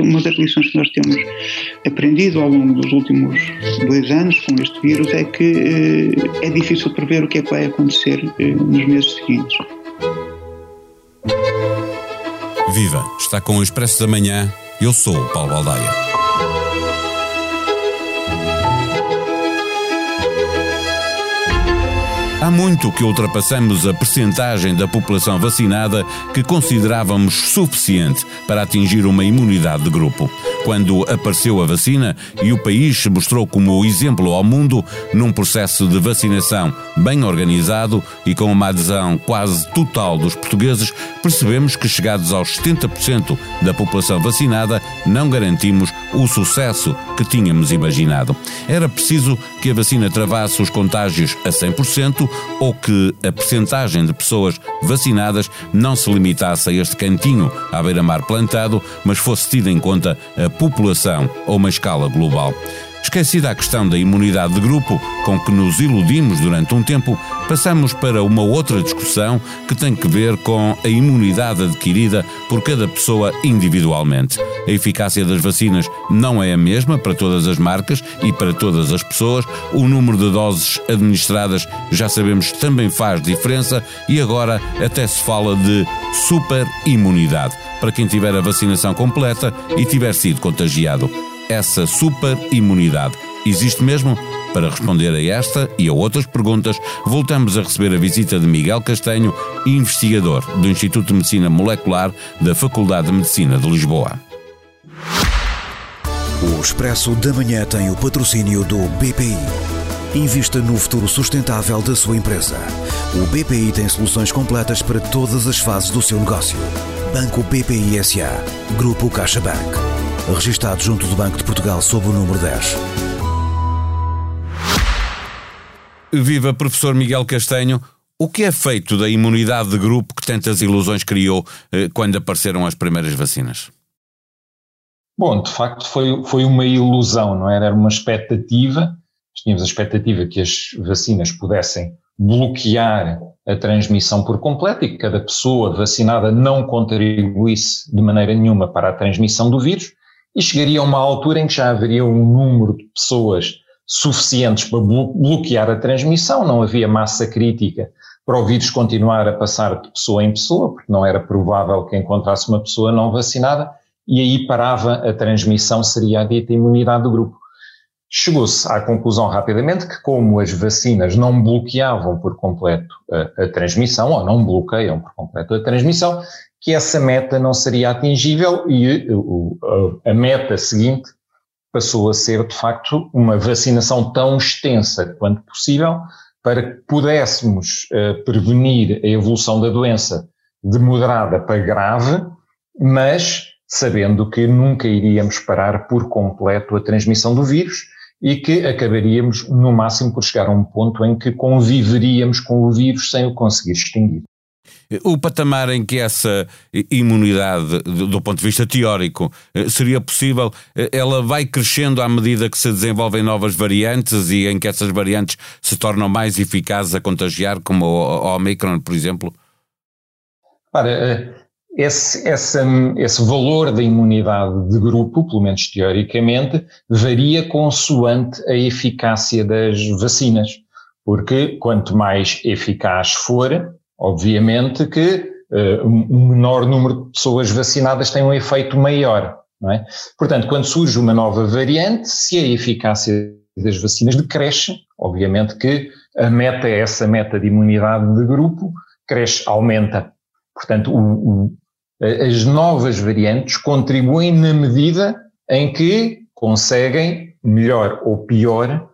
Uma das lições que nós temos aprendido ao longo dos últimos dois anos com este vírus é que eh, é difícil prever o que é que vai acontecer eh, nos meses seguintes. Viva! Está com o Expresso da Manhã. Eu sou o Paulo Baldaia. Há muito que ultrapassamos a percentagem da população vacinada que considerávamos suficiente para atingir uma imunidade de grupo. Quando apareceu a vacina e o país se mostrou como exemplo ao mundo num processo de vacinação bem organizado e com uma adesão quase total dos portugueses, percebemos que chegados aos 70% da população vacinada, não garantimos o sucesso que tínhamos imaginado. Era preciso que a vacina travasse os contágios a 100% ou que a percentagem de pessoas vacinadas não se limitasse a este cantinho à beira-mar plantado, mas fosse tida em conta a população a uma escala global. Esquecida a questão da imunidade de grupo, com que nos iludimos durante um tempo, passamos para uma outra discussão que tem que ver com a imunidade adquirida por cada pessoa individualmente. A eficácia das vacinas não é a mesma para todas as marcas e para todas as pessoas. O número de doses administradas já sabemos também faz diferença e agora até se fala de superimunidade para quem tiver a vacinação completa e tiver sido contagiado essa super imunidade? Existe mesmo? Para responder a esta e a outras perguntas, voltamos a receber a visita de Miguel Castanho, investigador do Instituto de Medicina Molecular da Faculdade de Medicina de Lisboa. O Expresso da Manhã tem o patrocínio do BPI. Invista no futuro sustentável da sua empresa. O BPI tem soluções completas para todas as fases do seu negócio. Banco BPI SA. Grupo CaixaBank registado junto do Banco de Portugal sob o número 10. Viva professor Miguel Castanho. O que é feito da imunidade de grupo que tantas ilusões criou eh, quando apareceram as primeiras vacinas? Bom, de facto foi, foi uma ilusão, não era? Era uma expectativa. Tínhamos a expectativa que as vacinas pudessem bloquear a transmissão por completo e que cada pessoa vacinada não contribuísse de maneira nenhuma para a transmissão do vírus e chegaria a uma altura em que já haveria um número de pessoas suficientes para bloquear a transmissão, não havia massa crítica para o vírus continuar a passar de pessoa em pessoa, porque não era provável que encontrasse uma pessoa não vacinada, e aí parava a transmissão, seria a dita imunidade do grupo. Chegou-se à conclusão rapidamente que, como as vacinas não bloqueavam por completo a, a transmissão, ou não bloqueiam por completo a transmissão, que essa meta não seria atingível e a meta seguinte passou a ser, de facto, uma vacinação tão extensa quanto possível para que pudéssemos uh, prevenir a evolução da doença de moderada para grave, mas sabendo que nunca iríamos parar por completo a transmissão do vírus e que acabaríamos, no máximo, por chegar a um ponto em que conviveríamos com o vírus sem o conseguir extinguir. O patamar em que essa imunidade, do ponto de vista teórico, eh, seria possível, eh, ela vai crescendo à medida que se desenvolvem novas variantes e em que essas variantes se tornam mais eficazes a contagiar, como o Omicron, por exemplo? Ora, eh, esse, esse, esse valor da imunidade de grupo, pelo menos teoricamente, varia consoante a eficácia das vacinas. Porque quanto mais eficaz for, Obviamente que uh, um menor número de pessoas vacinadas tem um efeito maior, não é? Portanto, quando surge uma nova variante, se a eficácia das vacinas decresce, obviamente que a meta, essa meta de imunidade de grupo, cresce, aumenta. Portanto, o, o, as novas variantes contribuem na medida em que conseguem, melhor ou pior,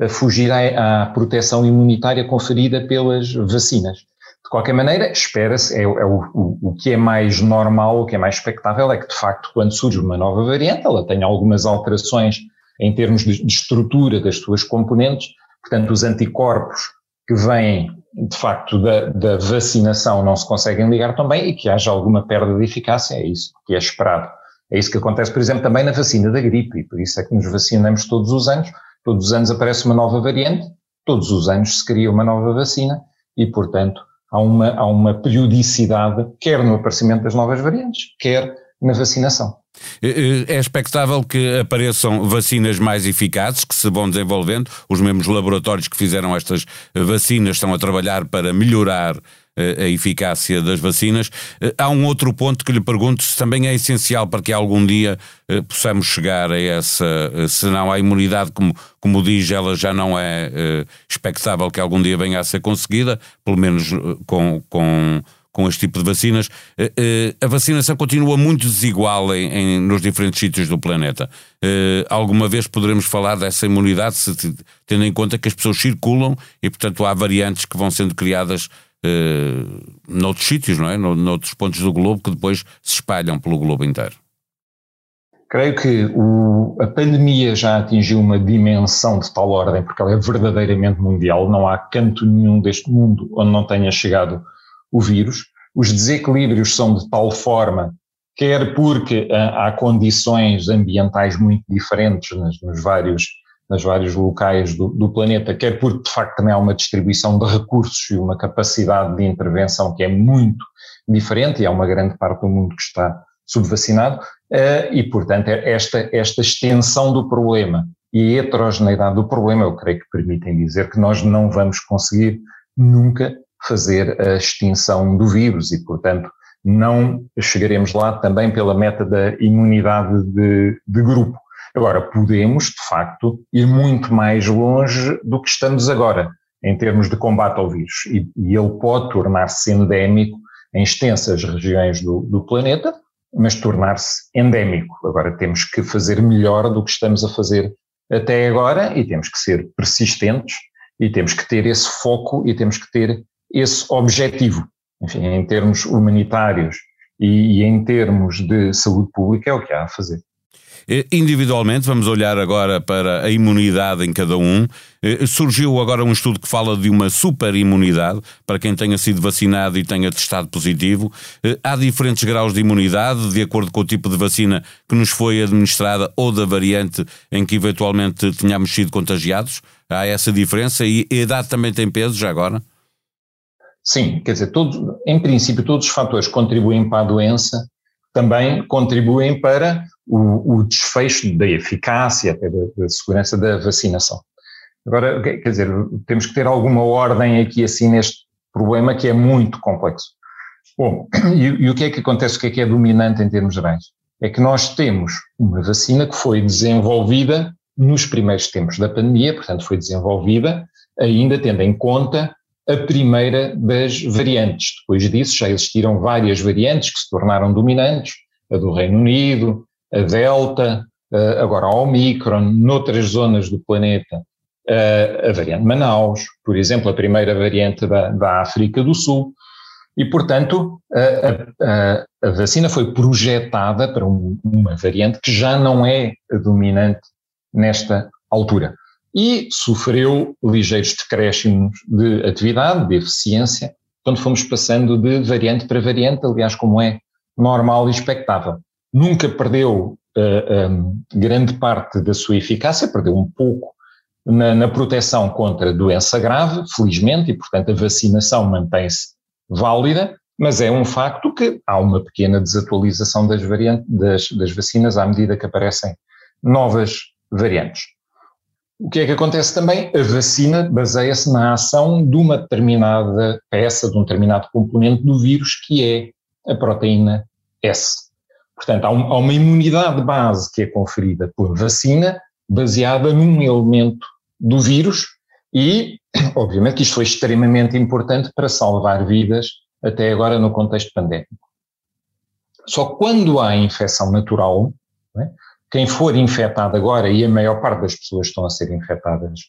é? fugir à, à proteção imunitária conferida pelas vacinas. Qualquer maneira, espera-se, é, é o, o, o, que é mais normal, o que é mais expectável é que, de facto, quando surge uma nova variante, ela tenha algumas alterações em termos de, de estrutura das suas componentes, portanto, os anticorpos que vêm, de facto, da, da, vacinação não se conseguem ligar tão bem e que haja alguma perda de eficácia, é isso que é esperado. É isso que acontece, por exemplo, também na vacina da gripe, e por isso é que nos vacinamos todos os anos, todos os anos aparece uma nova variante, todos os anos se cria uma nova vacina, e, portanto, há uma, há uma periodicidade, quer no aparecimento das novas variantes, quer na vacinação. É expectável que apareçam vacinas mais eficazes, que se vão desenvolvendo. Os mesmos laboratórios que fizeram estas vacinas estão a trabalhar para melhorar a eficácia das vacinas. Há um outro ponto que lhe pergunto se também é essencial para que algum dia possamos chegar a essa, se não a imunidade, como, como diz, ela já não é expectável que algum dia venha a ser conseguida, pelo menos com, com com este tipo de vacinas. Eh, eh, a vacinação continua muito desigual em, em, nos diferentes sítios do planeta. Eh, alguma vez poderemos falar dessa imunidade, se, tendo em conta que as pessoas circulam e, portanto, há variantes que vão sendo criadas noutros sítios, não é? Noutros pontos do globo que depois se espalham pelo globo inteiro. Creio que o, a pandemia já atingiu uma dimensão de tal ordem, porque ela é verdadeiramente mundial, não há canto nenhum deste mundo onde não tenha chegado o vírus. Os desequilíbrios são de tal forma, quer porque ah, há condições ambientais muito diferentes nos, nos vários, nos vários locais do, do, planeta, quer porque de facto também há uma distribuição de recursos e uma capacidade de intervenção que é muito diferente, e há uma grande parte do mundo que está subvacinado, uh, e portanto é esta, esta extensão do problema e a heterogeneidade do problema, eu creio que permitem dizer que nós não vamos conseguir nunca fazer a extinção do vírus e, portanto, não chegaremos lá também pela meta da imunidade de, de grupo. Agora, podemos, de facto, ir muito mais longe do que estamos agora, em termos de combate ao vírus. E, e ele pode tornar-se endémico em extensas regiões do, do planeta, mas tornar-se endémico. Agora, temos que fazer melhor do que estamos a fazer até agora e temos que ser persistentes e temos que ter esse foco e temos que ter esse objetivo. Enfim, em termos humanitários e, e em termos de saúde pública, é o que há a fazer. Individualmente, vamos olhar agora para a imunidade em cada um. Surgiu agora um estudo que fala de uma superimunidade para quem tenha sido vacinado e tenha testado positivo. Há diferentes graus de imunidade, de acordo com o tipo de vacina que nos foi administrada ou da variante em que eventualmente tenhamos sido contagiados. Há essa diferença e a idade também tem peso já agora? Sim, quer dizer, todos, em princípio, todos os fatores que contribuem para a doença também contribuem para o, o desfecho da eficácia, até da, da, segurança da vacinação. Agora, quer dizer, temos que ter alguma ordem aqui assim neste problema que é muito complexo. Bom, e, e o que é que acontece, o que é que é dominante em termos gerais? É que nós temos uma vacina que foi desenvolvida nos primeiros tempos da pandemia, portanto foi desenvolvida ainda tendo em conta a primeira das variantes. Depois disso já existiram várias variantes que se tornaram dominantes, a do Reino Unido, a Delta, agora a Omicron, noutras zonas do planeta, a variante Manaus, por exemplo, a primeira variante da, da África do Sul. E, portanto, a, a, a vacina foi projetada para um, uma variante que já não é dominante nesta altura e sofreu ligeiros decréscimos de atividade, de eficiência, quando fomos passando de variante para variante, aliás, como é normal e expectável. Nunca perdeu uh, eh, um, eh, grande parte da sua eficácia, perdeu um pouco na, na, proteção contra doença grave, felizmente, e portanto a vacinação mantém-se válida, mas é um facto que há uma pequena desatualização das, das, das vacinas à medida que aparecem novas variantes. O que é que acontece também? A vacina baseia-se na ação de uma determinada peça, de um determinado componente do vírus, que é a proteína S. Portanto, há, um, há uma imunidade base que é conferida por vacina, baseada num elemento do vírus, e, obviamente, isto foi extremamente importante para salvar vidas até agora no contexto pandémico. Só quando há infecção natural, é? quem for infectado agora, e a maior parte das pessoas estão a ser infectadas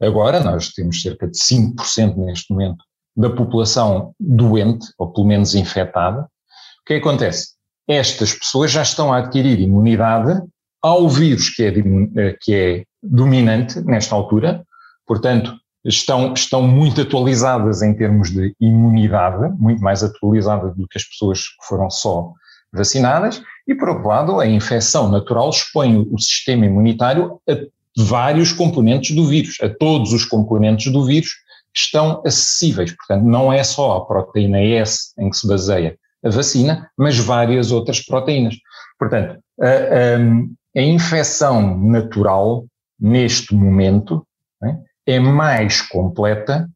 agora, nós temos cerca de 5% neste momento da população doente, ou pelo menos infectada, o que acontece? Estas pessoas já estão a adquirir imunidade ao vírus que é, eh, que é dominante nesta altura, portanto, estão, estão muito atualizadas em termos de imunidade, muito mais atualizadas do que as pessoas que foram só vacinadas, e por outro lado, a infecção natural expõe o sistema imunitário a vários componentes do vírus, a todos os componentes do vírus que estão acessíveis. Portanto, não é só a proteína S em que se baseia a vacina, mas várias outras proteínas. Portanto, a, a, a infecção natural, neste momento, né, é mais completa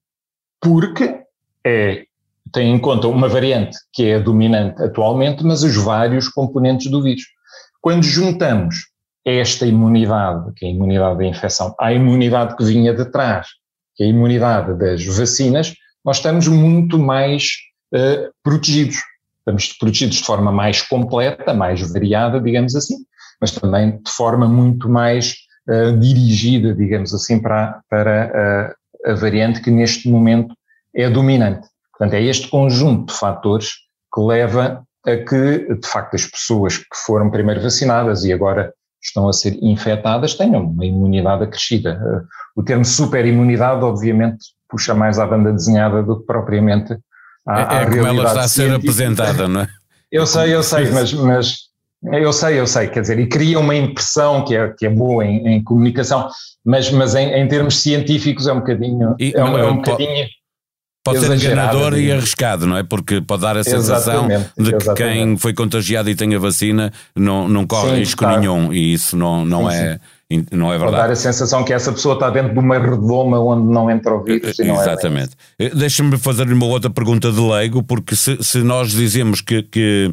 porque é, tem em conta uma variante que é dominante atualmente, mas os vários componentes do vírus. Quando juntamos esta imunidade, que é a imunidade da infecção, à imunidade que vinha de trás, que é a imunidade das vacinas, nós estamos muito mais uh, protegidos. Estamos protegidos de forma mais completa, mais variada, digamos assim, mas também de forma muito mais uh, dirigida, digamos assim, para, para uh, a variante que neste momento é dominante. Portanto, é este conjunto de fatores que leva a que, de facto, as pessoas que foram primeiro vacinadas e agora estão a ser infectadas tenham uma imunidade acrescida. O termo superimunidade, obviamente, puxa mais à banda desenhada do que propriamente à, é, é como ela está a ser apresentada, não é? Eu sei, eu sei, mas, mas eu sei, eu sei, quer dizer, e cria uma impressão que é, que é boa em, em comunicação, mas, mas em, em, termos científicos é um bocadinho. E, é, um, é um bocadinho Pode ser enganador e arriscado, não é? Porque pode dar a sensação de que exatamente. quem foi contagiado e tem a vacina não, não corre sim, risco tá. nenhum e isso não, não sim, é. Sim não é verdade. Pode dar a sensação que essa pessoa está dentro de uma redoma onde não entra o vírus. É Exatamente. É Deixa-me fazer uma outra pergunta de leigo, porque se, se nós dizemos que, que,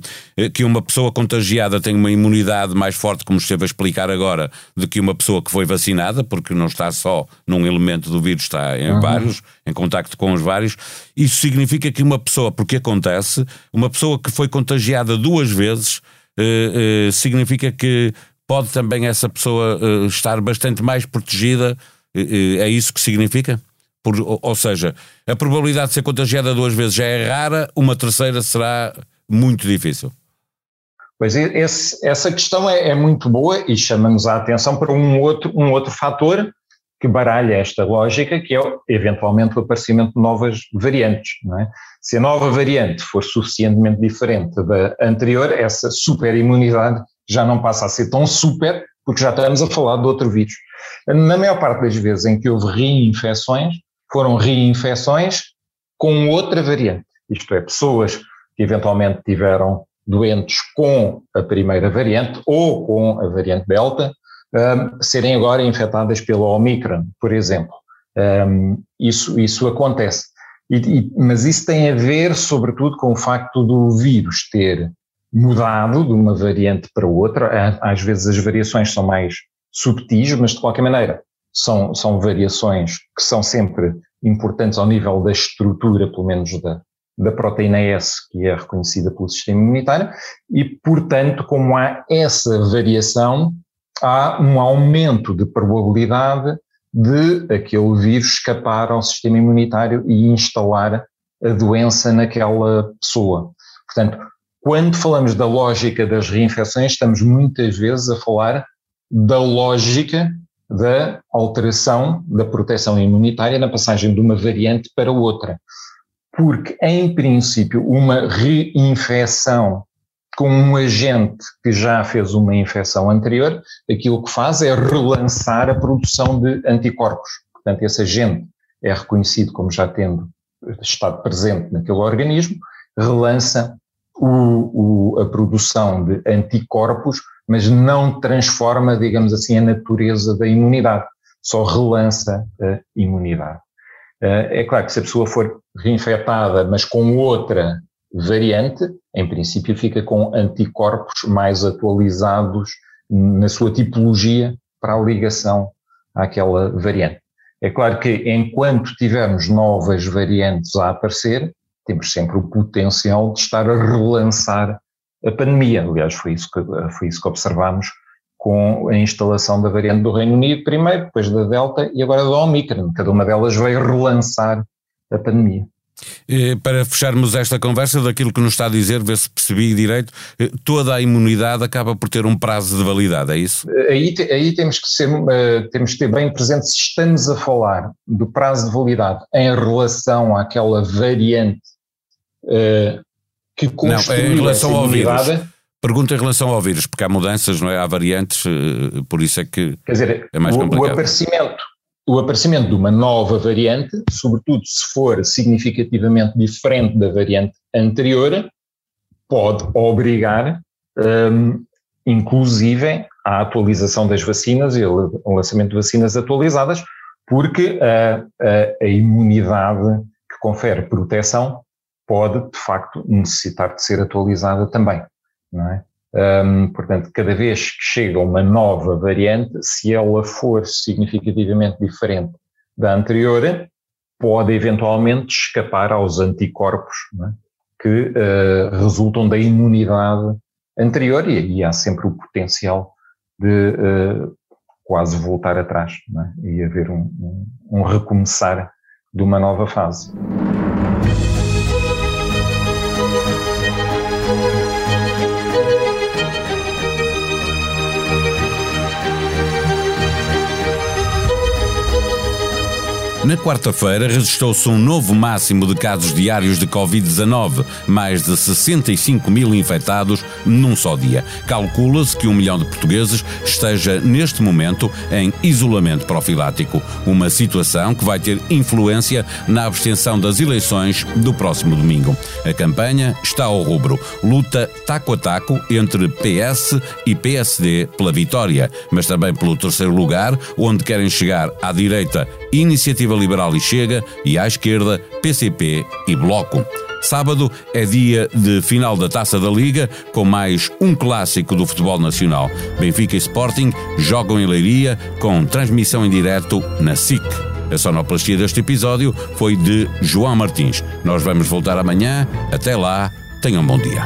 que uma pessoa contagiada tem uma imunidade mais forte, como esteve a explicar agora, do que uma pessoa que foi vacinada, porque não está só num elemento do vírus, está em uhum. vários, em contacto com os vários, isso significa que uma pessoa, porque acontece, uma pessoa que foi contagiada duas vezes, eh, eh, significa que pode também essa pessoa uh, estar bastante mais protegida? Uh, é isso que significa? Por, ou, seja, a probabilidade de ser contagiada duas vezes já é rara, uma terceira será muito difícil. Pois esse, essa questão é, é, muito boa e chama-nos a atenção para um outro, um outro fator que baralha esta lógica, que é eventualmente o aparecimento de novas variantes. É? Se a nova variante for suficientemente diferente da anterior, essa superimunidade já não passa a ser tão super, porque já estamos a falar de outro vírus. Na maior parte das vezes em que houve reinfecções, foram reinfecções com outra variante. Isto é, pessoas que eventualmente tiveram doentes com a primeira variante ou com a variante Delta, um, serem agora infectadas pela Omicron, por exemplo. Um, isso, isso acontece. E, e, mas isso tem a ver, sobretudo, com o facto do vírus ter mudado de uma variante para outra. Às vezes as variações são mais subtis, mas de qualquer maneira são, são variações que são sempre importantes ao nível da estrutura, pelo menos da, da proteína S, que é reconhecida pelo sistema imunitário, e, portanto, como há essa variação, há um aumento de probabilidade de aquele vírus escapar ao sistema imunitário e instalar a doença naquela pessoa. Portanto, quando falamos da lógica das reinfecções, estamos muitas vezes a falar da lógica da alteração da proteção imunitária na passagem de uma variante para outra. Porque, em princípio, uma reinfecção com um agente que já fez uma infecção anterior, aquilo que faz é relançar a produção de anticorpos. Portanto, esse agente é reconhecido como já tendo estado presente naquele organismo, relança o, o, a produção de anticorpos, mas não transforma, digamos assim, a natureza da imunidade, só relança a imunidade. Eh, é claro que se a pessoa for reinfectada, mas com outra variante, em princípio fica com anticorpos mais atualizados na sua tipologia para a ligação àquela variante. É claro que enquanto tivermos novas variantes a aparecer, temos sempre o potencial de estar a relançar a pandemia. Aliás, foi isso que, foi isso que observamos com a instalação da variante do Reino Unido primeiro, depois da Delta e agora da Omicron. Cada uma delas veio relançar a pandemia. Para fecharmos esta conversa, daquilo que nos está a dizer, ver se percebi direito, eh, toda a imunidade acaba por ter um prazo de validade, é isso? Aí, aí temos, que ser, eh, temos que ter bem presente se estamos a falar do prazo de validade em relação àquela variante uh, que construiu não, em relação ao vírus. Pergunta em relação ao vírus, porque há mudanças, não é? Há variantes, por isso é que Quer dizer, é mais complicado. O aparecimento o aparecimento de uma nova variante, sobretudo se for significativamente diferente da variante anterior, pode obrigar um, inclusive a atualização das vacinas e o lançamento de vacinas atualizadas, porque a, a, a imunidade que confere proteção pode, de facto, necessitar de ser atualizada também, não é? Portanto, cada vez que chega uma nova variante, se ela for significativamente diferente da anterior, pode eventualmente escapar aos anticorpos é? que uh, resultam da imunidade anterior e, e, há sempre o potencial de uh, quase voltar atrás é? e haver um, um, um recomeçar de uma nova fase. Na quarta-feira registrou-se um novo máximo de casos diários de Covid-19, mais de 65 mil infectados num só dia. Calcula-se que um milhão de portugueses esteja neste momento em isolamento profilático, uma situação que vai ter influência na abstenção das eleições do próximo domingo. A campanha está ao rubro, luta taco a taco entre PS e PSD pela vitória, mas também pelo terceiro lugar, onde querem chegar à direita Iniciativa Liberal e Chega e à esquerda PCP e Bloco. Sábado é dia de final da Taça da Liga, com mais um clássico do futebol nacional. Benfica e Sporting jogam em Leiria, com transmissão em direto na SIC. A sonoplastia deste episódio foi de João Martins. Nós vamos voltar amanhã. Até lá, tenham um bom dia.